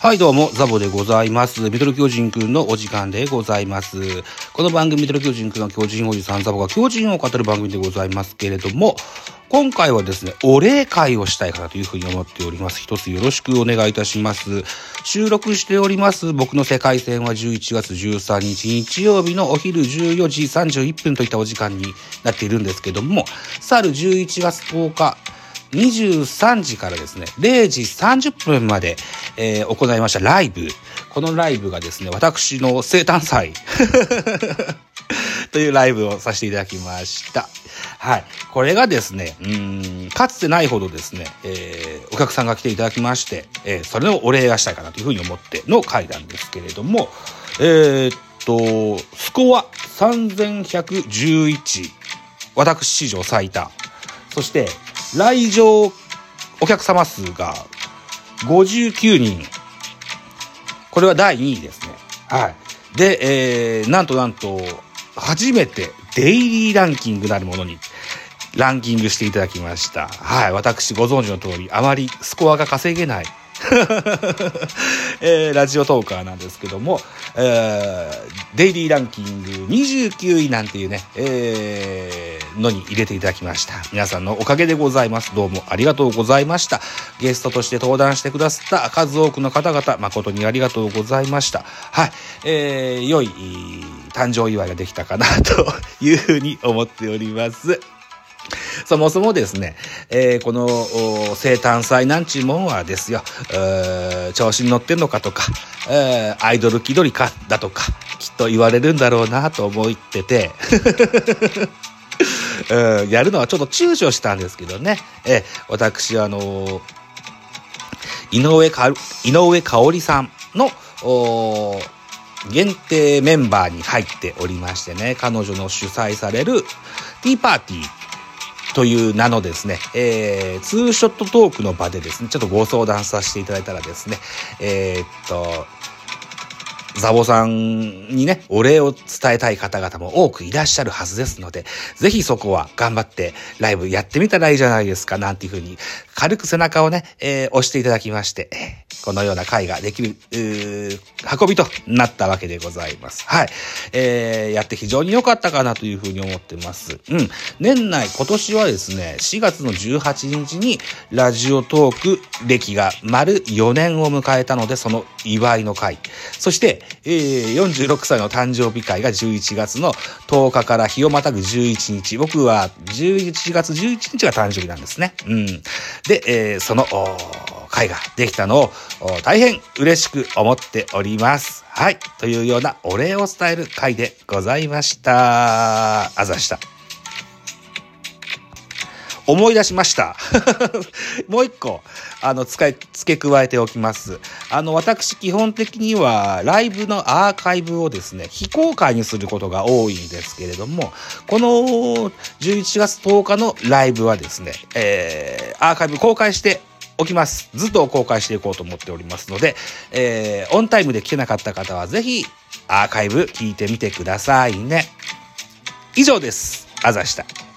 はい、どうも、ザボでございます。ミドル巨人くんのお時間でございます。この番組、ミドル巨人くんの巨人おじさんザボが巨人を語る番組でございますけれども、今回はですね、お礼会をしたいかなというふうに思っております。一つよろしくお願いいたします。収録しております、僕の世界戦は11月13日日曜日のお昼14時31分といったお時間になっているんですけども、去る11月10日、23時からですね、0時30分まで、えー行いましたライブ。このライブがですね、私の生誕祭 というライブをさせていただきました。はい。これがですね、うん、かつてないほどですね、えーお客さんが来ていただきまして、えーそれのお礼がしたいかなというふうに思っての会なんですけれども、えーっと、スコア3111、私史上最多。そして、来場お客様数が59人。これは第2位ですね。はい。で、えー、なんとなんと、初めてデイリーランキングなるものにランキングしていただきました。はい。私ご存知の通り、あまりスコアが稼げない。えーラジオトーカーなんですけども、えーデイリーランキング29位なんていうね、えーのに入れていただきました。皆さんのおかげでございます。どうもありがとうございました。ゲストとして登壇してくださった数多くの方々、誠にありがとうございました。はい。えー良い誕生祝いができたかなというふうに思っております。そもそもですね、えーこの生誕祭なんちゅうもんはですよ、調子に乗ってんのかとか、えーアイドル気取りかだとか、きっと言われるんだろうなと思ってて、う んやるのはちょっと躊躇したんですけどね、えー私、あの井上か、井上香織さんの、限定メンバーに入っておりましてね、彼女の主催されるティーパーティーという名のですね、えー、ツーショットトークの場でですね、ちょっとご相談させていただいたらですね、えーっと、ザボさんにね、お礼を伝えたい方々も多くいらっしゃるはずですので、ぜひそこは頑張ってライブやってみたらいいじゃないですか、なんていうふうに、軽く背中をね、えー押していただきまして、このような会ができる、運びとなったわけでございます。はい。えーやって非常に良かったかなというふうに思ってます。うん。年内、今年はですね、4月の18日に、ラジオトーク歴が丸4年を迎えたので、その祝いの会。そして、えー46歳の誕生日会が11月の10日から日をまたぐ11日。僕は11月11日が誕生日なんですね。うん。で、えーその、会ができたのを大変嬉しく思っております。はい。というようなお礼を伝える会でございました。あざした。思い出しました。もう一個、あの、使い、付け加えておきます。あの、私、基本的には、ライブのアーカイブをですね、非公開にすることが多いんですけれども、この11月10日のライブはですね、えー、アーカイブ公開しておきます。ずっと公開していこうと思っておりますので、えー、オンタイムで聞けなかった方は、ぜひ、アーカイブ聞いてみてくださいね。以上です。あざした。